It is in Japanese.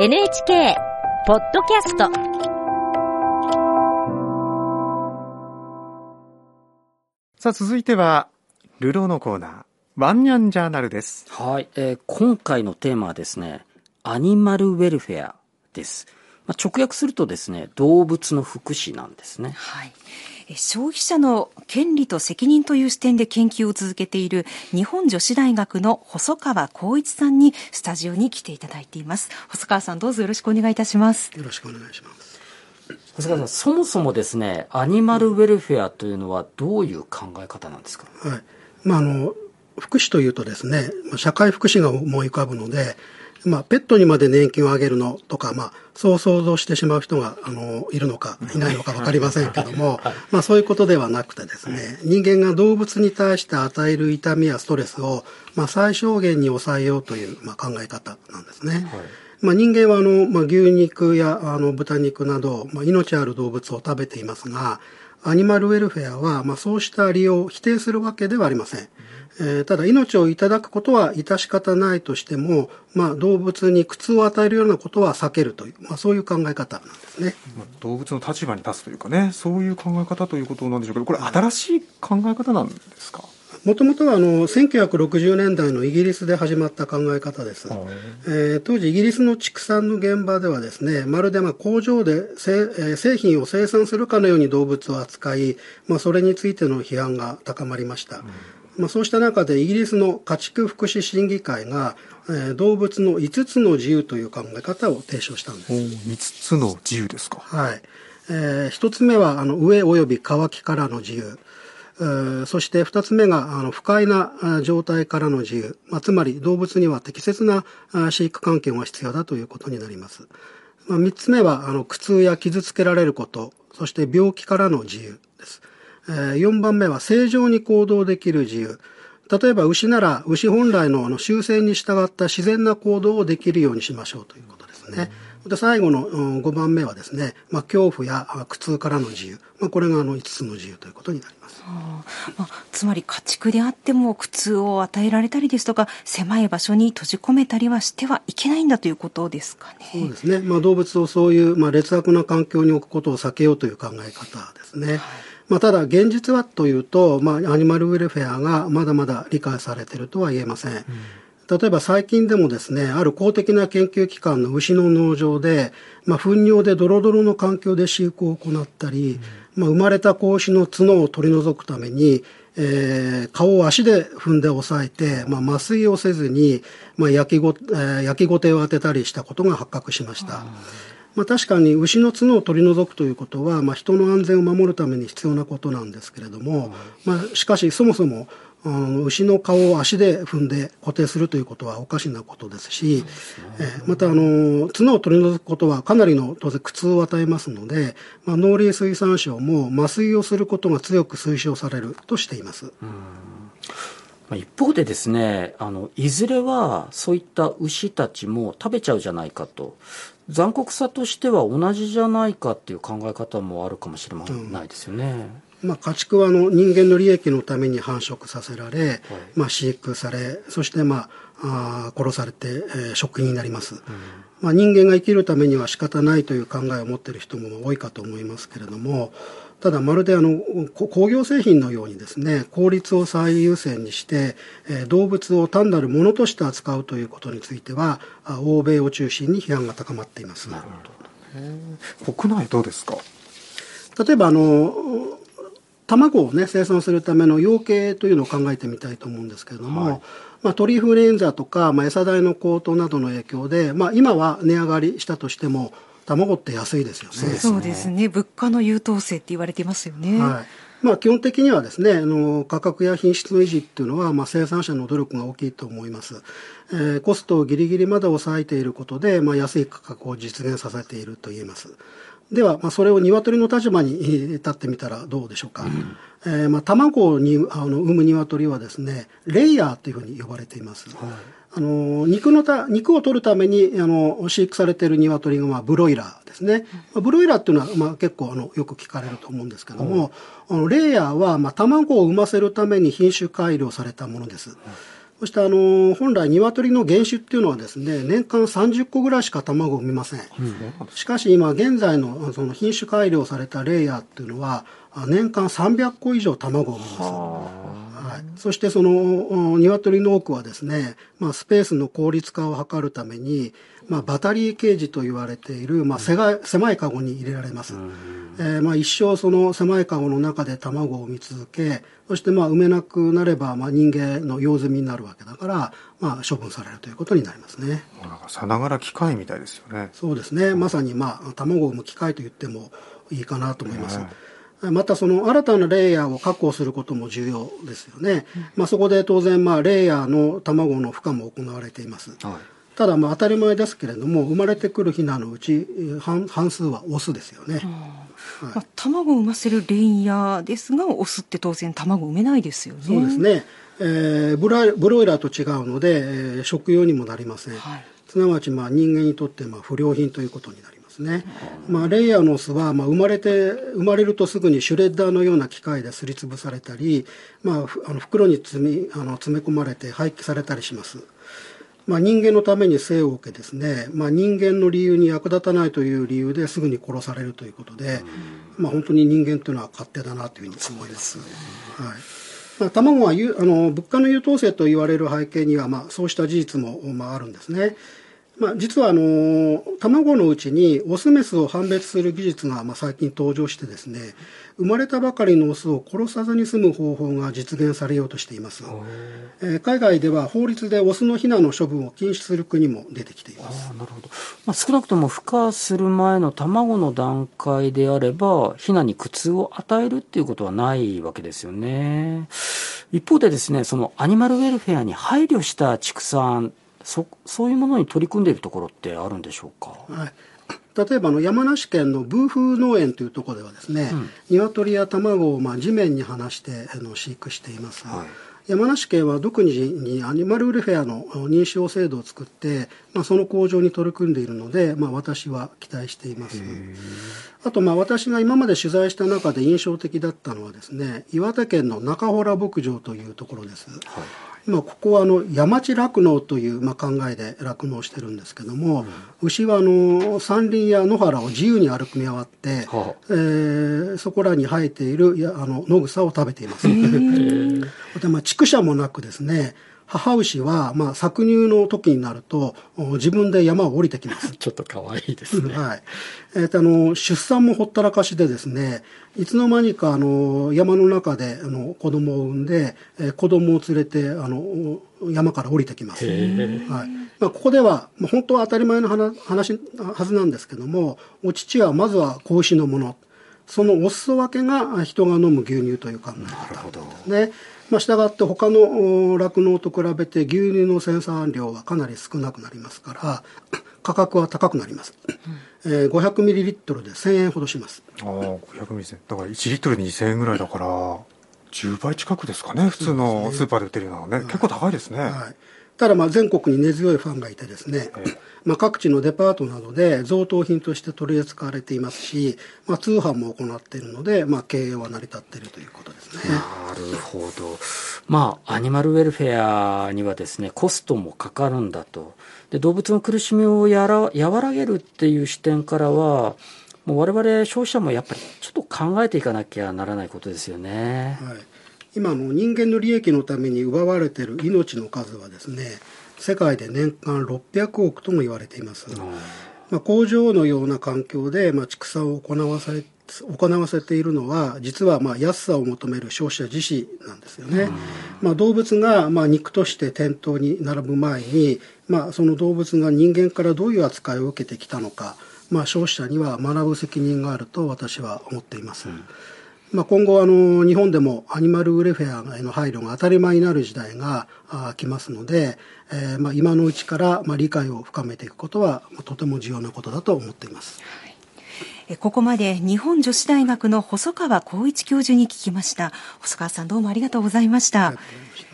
NHK ポッドキャストさあ続いては流浪のコーナーワンニャンジャーナルですはい、えー今回のテーマはですね、アニマルウェルフェアです。まあ、直訳するとですね、動物の福祉なんですね。はい、え消費者の権利と責任という視点で研究を続けている日本女子大学の細川光一さんにスタジオに来ていただいています細川さんどうぞよろしくお願いいたしますよろしくお願いします。長谷川さん、そもそもですね、アニマルウェルフェアというのはどういう考え方なんですか？はい。まあ、あの、福祉というとですね、まあ社会福祉が思い浮かぶので、まあ、ペットにまで年金をあげるのとか、まあ、そう想像してしまう人が、あの、いるのか、いないのかわかりませんけども、まあ、そういうことではなくてですね、人間が動物に対して与える痛みやストレスを、まあ、最小限に抑えようという、まあ、考え方なんですね。まあ、人間はあの、まあ、牛肉やあの豚肉など、まあ、命ある動物を食べていますが、アニマルウェルフェアは、まあ、そうした利用を否定するわけではありません。えーただ、命をいただくことは致し方ないとしても、まあ、動物に苦痛を与えるようなことは避けるという、まあ、そういう考え方なんですね。まあ動物の立場に立つというかねそういう考え方ということなんでしょうけどこれ新しい考え方なんですか？もともとはあの1960年代のイギリスで始まった考え方です。えー当時イギリスの畜産の現場ではですね、まるでまあ工場でせ、えー製品を生産するかのように動物を扱い、まあ、それについての批判が高まりました。まあ、そうした中でイギリスの家畜福祉審議会が、えー動物の5つの自由という考え方を提唱したんです。5つの自由ですかはい。えー一つ目は、あの、上及び乾きからの自由。えーそして二つ目が、あの、不快なあ状態からの自由。まあ、つまり、動物には適切なあ飼育環境が必要だということになります。まあ、三つ目は、あの、苦痛や傷つけられること。そして、病気からの自由です。えー四番目は、正常に行動できる自由。例えば牛なら牛本来のあの習性に従った自然な行動をできるようにしましょうということですね。で最後のうん5番目はですね、まあ、恐怖やあ苦痛からの自由、まあ、これがあの5つの自由ということになります。まあ、つまり家畜であっても苦痛を与えられたりですとか狭い場所に閉じ込めたりはしてはいけないんだということですかね。そうですね、まあ、動物をそういう、まあ、劣悪な環境に置くことを避けようという考え方ですね。まあ、ただ現実はというと、まあ、アニマルウェルフェアがまだまだ理解されているとは言えません。例えば最近でもですね、ある公的な研究機関の牛の農場で、まあ、糞尿でドロドロの環境で飼育を行ったり、まあ、生まれた子牛の角を取り除くために、えー顔を足で踏んで押さえて、まあ、麻酔をせずに、まあ、焼きご、えー焼きごてを当てたりしたことが発覚しました。まあ、確かに牛の角を取り除くということは、まあ、人の安全を守るために必要なことなんですけれども、まあ、しかしそもそもあの牛の顔を足で踏んで固定するということはおかしなことですし、えーまたあの角を取り除くことはかなりの当然苦痛を与えますので、まあ、農林水産省も麻酔をすることが強く推奨されるとしています。まあ一方でですね、あの、いずれはそういった牛たちも食べちゃうじゃないかと。残酷さとしては同じじゃないかっていう考え方もあるかもしれないですよね。まあ、家畜はあの人間の利益のために繁殖させられ、まあ、飼育され、そして、まあ、あー殺されて、えー食品になります、まあ、人間が生きるためには仕方ないという考えを持っている人も多いかと思いますけれども、ただまるであのこ工業製品のようにですね、効率を最優先にして、えー動物を単なるものとして扱うということについては、あ欧米を中心に批判が高まっています。国内どうですか？例えばあの卵をね生産するための養鶏というのを考えてみたいと思うんですけれども、まあ、鳥インフルエンザとか、まあ、餌代の高騰などの影響で、まあ、今は値上がりしたとしても卵って安いですよね。そうですね。物価の優等生って言われていますよね。はいまあ、基本的にはですね、あの価格や品質の維持っていうのは、まあ、生産者の努力が大きいと思います。えーコストをギリギリまで抑えていることで、まあ、安い価格を実現させていると言えます。では、まあ、それを鶏の立場にえー立ってみたらどうでしょうか。えーまあ、卵にあの産む鶏はですね、レイヤーというふうに呼ばれています。あの肉のた肉を取るためにあの飼育されている鶏が、まあ、ブロイラーですね、まあブロイラーっていうのは、まあ、結構あのよく聞かれると思うんですけども、あのレイヤーは、まあ、卵を産ませるために品種改良されたものです。そしてあの本来鶏の原種っていうのはですね年間30個ぐらいしか卵を産みません、しかし今現在のその品種改良されたレイヤーっていうのは年間300個以上卵を産みます。はい、そしてその鶏の多くはですね、まあ、スペースの効率化を図るために、まあ、バタリーケージと言われている、まあ、狭い狭いカゴに入れられます、えー、まあ、一生その狭いカゴの中で卵を産み続けそしてまあ産めなくなればまあ人間の用済みになるわけだから、まあ、処分されるということになりますね。さながら機械みたいですよね。そうですね。まさにまあ卵を産む機械と言ってもいいかなと思います、ねまたその新たなレイヤーを確保することも重要ですよね。まあ、そこで当然まあレイヤーの卵の孵化も行われています。はい、ただまあ当たり前ですけれども生まれてくるヒナのうち半半数はオスですよね。はいまあ、卵を産ませるレイヤーですがオスって当然卵を産めないですよね。そうですね。えー、ブラブロイラーと違うので、えー、食用にもなりません。はい、すなわちまあ人間にとってまあ不良品ということになります。ね。まあ、レイヤーの巣は、まあ、生まれて、生まれるとすぐにシュレッダーのような機械ですりつぶされたり、まあ、あの袋に積み、あの詰め込まれて廃棄されたりします。まあ、人間のために生を受けですね、まあ、人間の理由に役立たないという理由ですぐに殺されるということで、まあ、本当に人間というのは勝手だなというふうに思います。はいまあ、卵はあの物価の優等生と言われる背景には、まあ、そうした事実も、まあ、あるんですね。まあ、実はあの卵のうちにオスメスを判別する技術がまあ最近登場してですね生まれたばかりのオスを殺さずに済む方法が実現されようとしています、えー、海外では法律でオスのヒナの処分を禁止する国も出てきています。なるほど、まあ、少なくとも孵化する前の卵の段階であればヒナに苦痛を与えるっていうことはないわけですよね。一方でですねそのアニマルウェルフェアに配慮した畜産そそういうものに取り組んでいるところってあるんでしょうか、はい、例えばの山梨県のブーフ農園というところではですね、うん、鶏や卵をまあ地面に放してあの飼育しています、はい、山梨県は独自にアニマルウルフェアの認証制度を作って、まあ、その向上に取り組んでいるので、まあ、私は期待しています。あとまあ私が今まで取材した中で印象的だったのはですね岩手県の中洞牧場というところです、はい今ここはあの山地酪農というまあ考えで酪農してるんですけども、うん、牛はあの山林や野原を自由に歩き回って、はあ、えー、そこらに生えているやあの野草を食べています。で まあ畜舎もなくですね母牛は、まあ、搾乳の時になると、自分で山を降りてきます。ちょっと可愛いですね。はい。えっ、ー、と、あの、出産もほったらかしでですね、いつの間にか、あの、山の中で、あの、子供を産んで、えー、子供を連れて、あの、山から降りてきます。はい。まあ、ここでは、まあ、本当は当たり前の話、はずなんですけども、お乳はまずは子牛のもの。そのお裾分けが人が飲む牛乳という考え方ですね。まあ、したって他の酪農と比べて牛乳の生産量はかなり少なくなりますから 価格は高くなります、うん、えー、500ミリリットルで1000円ほどします。ああ500ミリだから1リットルで2000円ぐらいだから10倍近くですかね普通のスーパーで売ってるのはね、ね、結構高いですね、はいただまあ全国に根強いファンがいてですね、まあ、各地のデパートなどで贈答品として取り扱われていますし、まあ、通販も行っているので、まあ、経営は成り立っているということですね。なるほど。まあ、アニマルウェルフェアにはですね、コストもかかるんだと。で、動物の苦しみをやら和らげるっていう視点からは、もう我々消費者もやっぱりちょっと考えていかなきゃならないことですよね。はい。今の人間の利益のために奪われている命の数はですね、世界で年間600億とも言われています。まあ、工場のような環境で、まあ、畜産を行わされ行わせているのは実はまあ安さを求める消費者自身なんですよね。まあ、動物がまあ肉として店頭に並ぶ前に、まあ、その動物が人間からどういう扱いを受けてきたのか、まあ、消費者には学ぶ責任があると私は思っています。うんまあ、今後あの日本でもアニマルウェルフェアへの配慮が当たり前になる時代が来ますので、えー、まあ今のうちからまあ理解を深めていくことはとても重要なことだと思っています。ここまで日本女子大学の細川光一教授に聞きました。細川さんどうもありがとうございました。